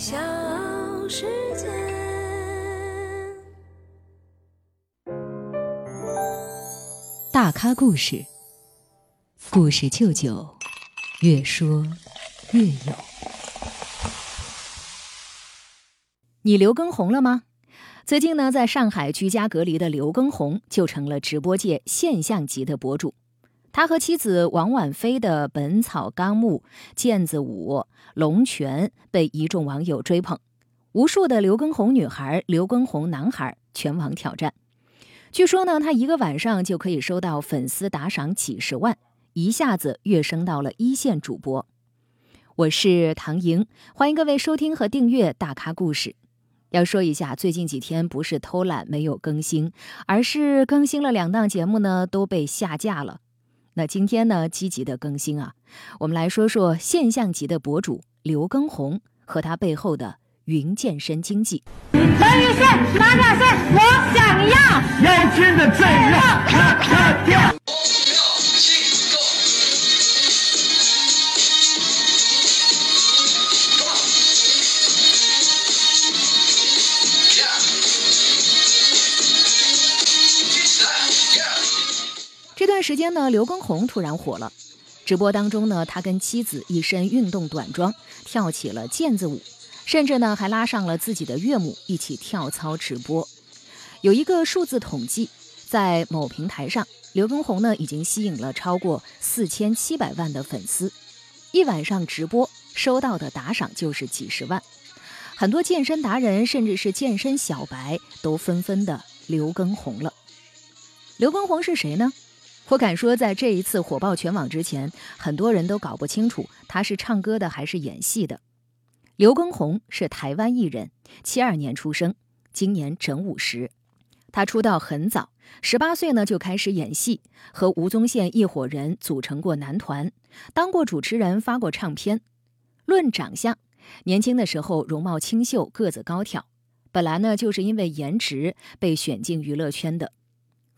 小世界。大咖故事，故事舅舅，越说越有。你刘畊宏了吗？最近呢，在上海居家隔离的刘畊宏就成了直播界现象级的博主。他和妻子王婉菲的《本草纲目》《毽子舞》《龙泉》被一众网友追捧，无数的刘畊宏女孩、刘畊宏男孩全网挑战。据说呢，他一个晚上就可以收到粉丝打赏几十万，一下子跃升到了一线主播。我是唐莹，欢迎各位收听和订阅《大咖故事》。要说一下，最近几天不是偷懒没有更新，而是更新了两档节目呢都被下架了。那今天呢，积极的更新啊，我们来说说现象级的博主刘畊宏和他背后的云健身经济。陈女士哪点事？我想要年轻的最热，咔咔跳。这段时间呢，刘畊宏突然火了。直播当中呢，他跟妻子一身运动短装跳起了毽子舞，甚至呢还拉上了自己的岳母一起跳操直播。有一个数字统计，在某平台上，刘畊宏呢已经吸引了超过四千七百万的粉丝，一晚上直播收到的打赏就是几十万。很多健身达人甚至是健身小白都纷纷的刘畊宏了。刘畊宏是谁呢？我敢说，在这一次火爆全网之前，很多人都搞不清楚他是唱歌的还是演戏的。刘畊宏是台湾艺人，七二年出生，今年整五十。他出道很早，十八岁呢就开始演戏，和吴宗宪一伙人组成过男团，当过主持人，发过唱片。论长相，年轻的时候容貌清秀，个子高挑，本来呢就是因为颜值被选进娱乐圈的。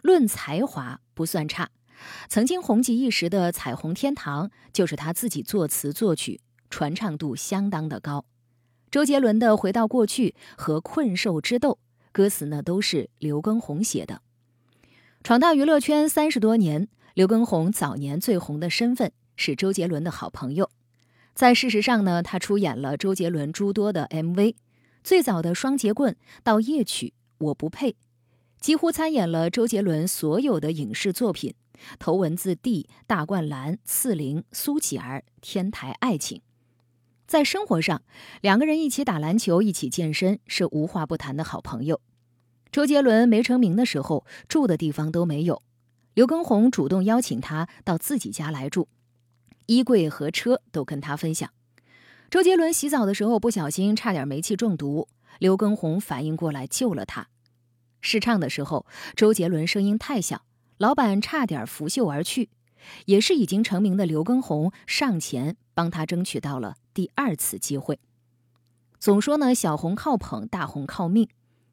论才华，不算差。曾经红极一时的《彩虹天堂》就是他自己作词作曲，传唱度相当的高。周杰伦的《回到过去》和《困兽之斗》歌词呢都是刘畊宏写的。闯荡娱乐圈三十多年，刘畊宏早年最红的身份是周杰伦的好朋友。在事实上呢，他出演了周杰伦诸多的 MV，最早的《双截棍》到夜曲《我不配》，几乎参演了周杰伦所有的影视作品。头文字 D、大灌篮、刺陵、苏乞儿、天台爱情，在生活上，两个人一起打篮球，一起健身，是无话不谈的好朋友。周杰伦没成名的时候，住的地方都没有，刘畊宏主动邀请他到自己家来住，衣柜和车都跟他分享。周杰伦洗澡的时候不小心差点煤气中毒，刘畊宏反应过来救了他。试唱的时候，周杰伦声音太小。老板差点拂袖而去，也是已经成名的刘畊宏上前帮他争取到了第二次机会。总说呢，小红靠捧，大红靠命。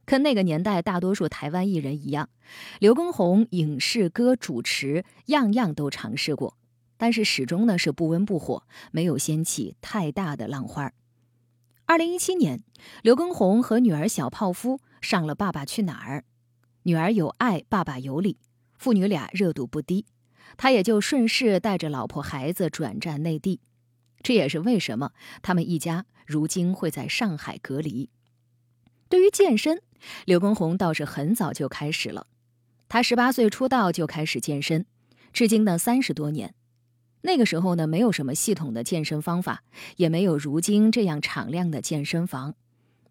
跟那个年代大多数台湾艺人一样，刘畊宏影视歌主持样样都尝试过，但是始终呢是不温不火，没有掀起太大的浪花。二零一七年，刘畊宏和女儿小泡芙上了《爸爸去哪儿》，女儿有爱，爸爸有理。父女俩热度不低，他也就顺势带着老婆孩子转战内地。这也是为什么他们一家如今会在上海隔离。对于健身，刘畊宏倒是很早就开始了。他十八岁出道就开始健身，至今呢三十多年。那个时候呢，没有什么系统的健身方法，也没有如今这样敞亮的健身房。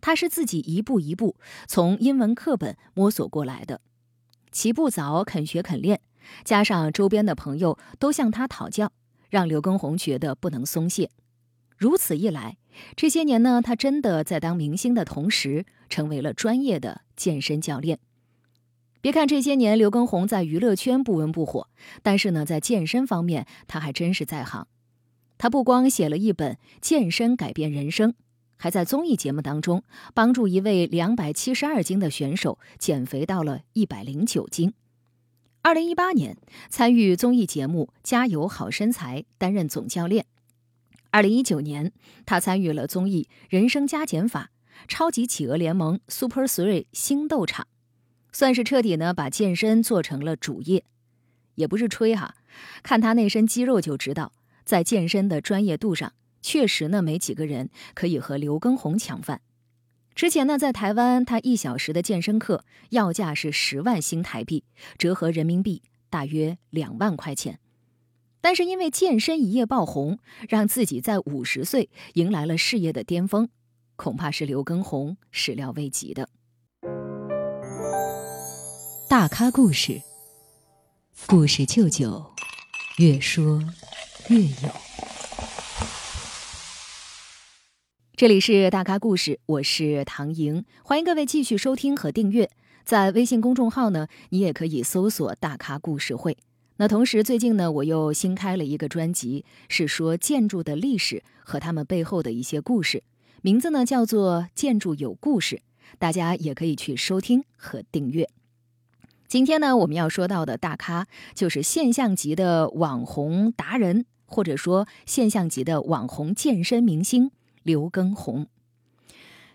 他是自己一步一步从英文课本摸索过来的。起步早，肯学肯练，加上周边的朋友都向他讨教，让刘畊宏觉得不能松懈。如此一来，这些年呢，他真的在当明星的同时，成为了专业的健身教练。别看这些年刘畊宏在娱乐圈不温不火，但是呢，在健身方面，他还真是在行。他不光写了一本《健身改变人生》。还在综艺节目当中帮助一位两百七十二斤的选手减肥到了一百零九斤。二零一八年参与综艺节目《加油好身材》，担任总教练。二零一九年，他参与了综艺《人生加减法》《超级企鹅联盟》Super Three 星斗场，算是彻底呢把健身做成了主业。也不是吹哈，看他那身肌肉就知道，在健身的专业度上，确实呢没几个人可以和刘畊宏抢饭。之前呢，在台湾，他一小时的健身课要价是十万新台币，折合人民币大约两万块钱。但是因为健身一夜爆红，让自己在五十岁迎来了事业的巅峰，恐怕是刘畊宏始料未及的。大咖故事，故事舅舅，越说越有。这里是大咖故事，我是唐莹，欢迎各位继续收听和订阅。在微信公众号呢，你也可以搜索“大咖故事会”。那同时，最近呢，我又新开了一个专辑，是说建筑的历史和他们背后的一些故事，名字呢叫做《建筑有故事》，大家也可以去收听和订阅。今天呢，我们要说到的大咖就是现象级的网红达人，或者说现象级的网红健身明星刘畊宏。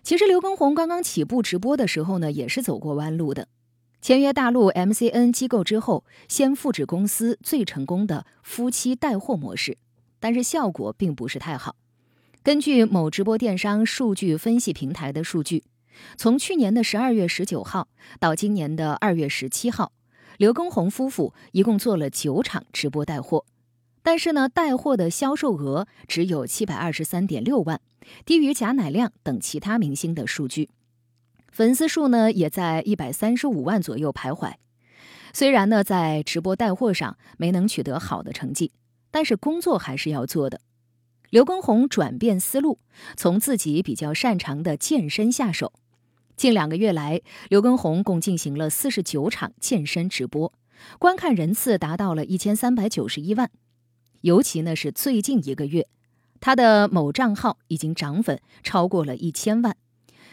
其实，刘畊宏刚刚起步直播的时候呢，也是走过弯路的。签约大陆 MCN 机构之后，先复制公司最成功的夫妻带货模式，但是效果并不是太好。根据某直播电商数据分析平台的数据，从去年的十二月十九号到今年的二月十七号，刘畊宏夫妇一共做了九场直播带货，但是呢，带货的销售额只有七百二十三点六万，低于贾乃亮等其他明星的数据。粉丝数呢也在一百三十五万左右徘徊。虽然呢在直播带货上没能取得好的成绩，但是工作还是要做的。刘畊宏转变思路，从自己比较擅长的健身下手。近两个月来，刘畊宏共进行了四十九场健身直播，观看人次达到了一千三百九十一万。尤其呢是最近一个月，他的某账号已经涨粉超过了一千万。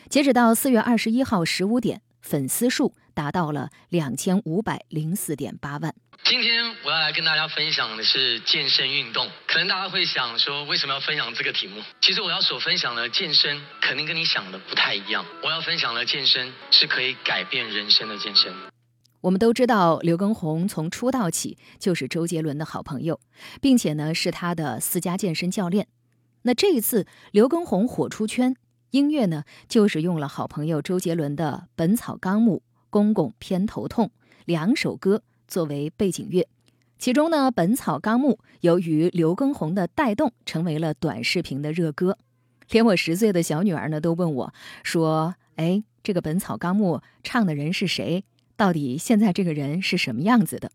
截止到四月二十一号十五点，粉丝数达到了两千五百零四点八万。今天我要来跟大家分享的是健身运动。可能大家会想说，为什么要分享这个题目？其实我要所分享的健身，肯定跟你想的不太一样。我要分享的健身是可以改变人生的健身。我们都知道，刘畊宏从出道起就是周杰伦的好朋友，并且呢是他的私家健身教练。那这一次，刘畊宏火出圈。音乐呢，就是用了好朋友周杰伦的《本草纲目》《公公偏头痛》两首歌作为背景乐。其中呢，《本草纲目》由于刘畊宏的带动，成为了短视频的热歌。连我十岁的小女儿呢，都问我说：“哎，这个《本草纲目》唱的人是谁？到底现在这个人是什么样子的？”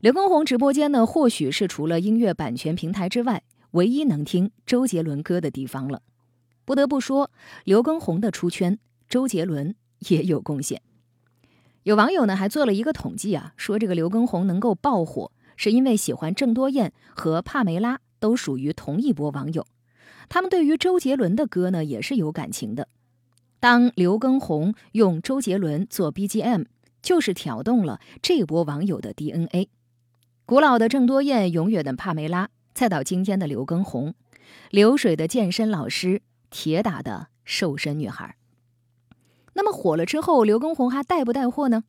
刘畊宏直播间呢，或许是除了音乐版权平台之外，唯一能听周杰伦歌的地方了。不得不说，刘畊宏的出圈，周杰伦也有贡献。有网友呢还做了一个统计啊，说这个刘畊宏能够爆火，是因为喜欢郑多燕和帕梅拉都属于同一波网友，他们对于周杰伦的歌呢也是有感情的。当刘畊宏用周杰伦做 BGM，就是挑动了这波网友的 DNA。古老的郑多燕，永远的帕梅拉，再到今天的刘畊宏，流水的健身老师。铁打的瘦身女孩。那么火了之后，刘畊宏还带不带货呢？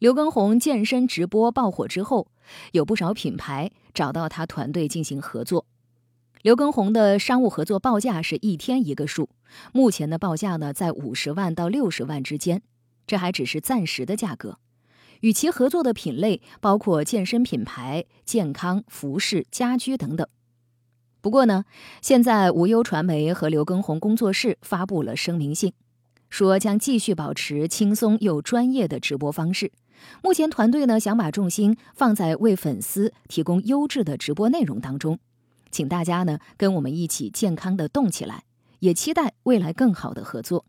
刘畊宏健身直播爆火之后，有不少品牌找到他团队进行合作。刘畊宏的商务合作报价是一天一个数，目前的报价呢在五十万到六十万之间，这还只是暂时的价格。与其合作的品类包括健身品牌、健康、服饰、家居等等。不过呢，现在无忧传媒和刘畊宏工作室发布了声明信，说将继续保持轻松又专业的直播方式。目前团队呢想把重心放在为粉丝提供优质的直播内容当中，请大家呢跟我们一起健康的动起来，也期待未来更好的合作。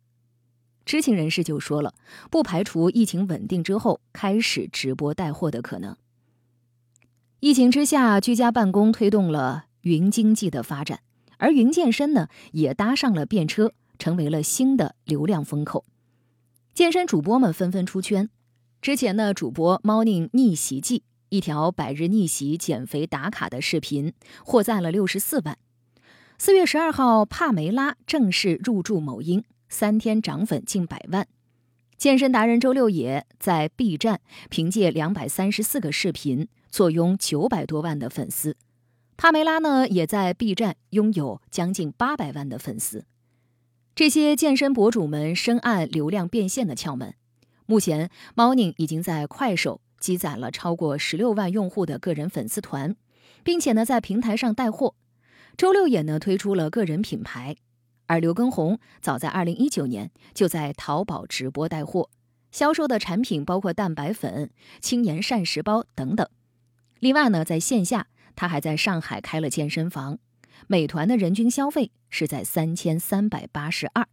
知情人士就说了，不排除疫情稳定之后开始直播带货的可能。疫情之下，居家办公推动了。云经济的发展，而云健身呢也搭上了便车，成为了新的流量风口。健身主播们纷纷出圈。之前呢，主播猫宁逆袭记一条百日逆袭减肥打卡的视频，获赞了六十四万。四月十二号，帕梅拉正式入驻某音，三天涨粉近百万。健身达人周六野在 B 站凭借两百三十四个视频，坐拥九百多万的粉丝。帕梅拉呢，也在 B 站拥有将近八百万的粉丝。这些健身博主们深谙流量变现的窍门。目前，猫宁已经在快手积攒了超过十六万用户的个人粉丝团，并且呢，在平台上带货。周六野呢，推出了个人品牌。而刘畊宏早在二零一九年就在淘宝直播带货，销售的产品包括蛋白粉、轻盐膳食包等等。另外呢，在线下他还在上海开了健身房，美团的人均消费是在三千三百八十二。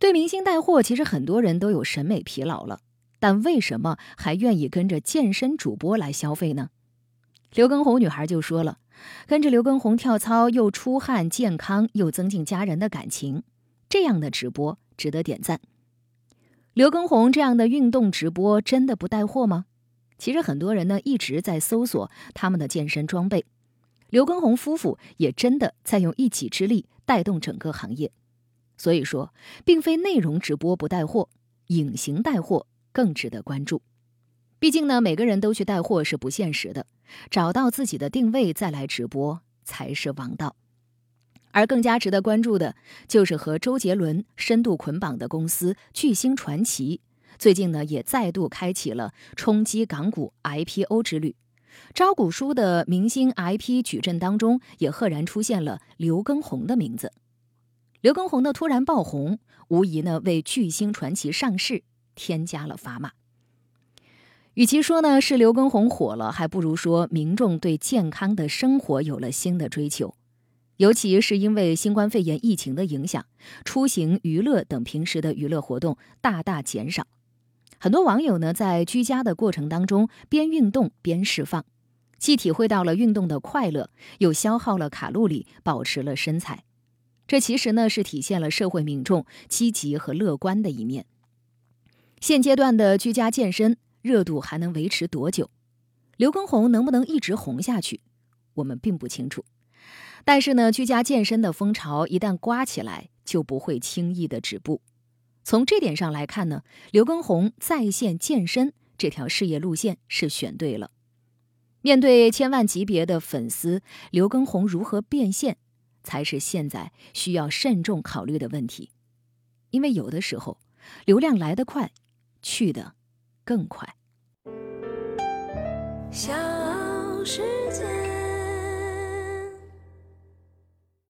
对明星带货，其实很多人都有审美疲劳了，但为什么还愿意跟着健身主播来消费呢？刘畊宏女孩就说了。跟着刘畊宏跳操，又出汗健康，又增进家人的感情，这样的直播值得点赞。刘畊宏这样的运动直播真的不带货吗？其实很多人呢一直在搜索他们的健身装备，刘畊宏夫妇也真的在用一己之力带动整个行业。所以说，并非内容直播不带货，隐形带货更值得关注。毕竟呢，每个人都去带货是不现实的。找到自己的定位再来直播才是王道，而更加值得关注的就是和周杰伦深度捆绑的公司巨星传奇，最近呢也再度开启了冲击港股 IPO 之旅。招股书的明星 IP 矩阵当中，也赫然出现了刘畊宏的名字。刘畊宏的突然爆红，无疑呢为巨星传奇上市添加了砝码。与其说呢是刘畊宏火了，还不如说民众对健康的生活有了新的追求。尤其是因为新冠肺炎疫情的影响，出行、娱乐等平时的娱乐活动大大减少。很多网友呢在居家的过程当中边运动边释放，既体会到了运动的快乐，又消耗了卡路里，保持了身材。这其实呢是体现了社会民众积极和乐观的一面。现阶段的居家健身。热度还能维持多久？刘畊宏能不能一直红下去？我们并不清楚。但是呢，居家健身的风潮一旦刮起来，就不会轻易的止步。从这点上来看呢，刘畊宏在线健身这条事业路线是选对了。面对千万级别的粉丝，刘畊宏如何变现，才是现在需要慎重考虑的问题。因为有的时候，流量来得快，去的。更快。小世界。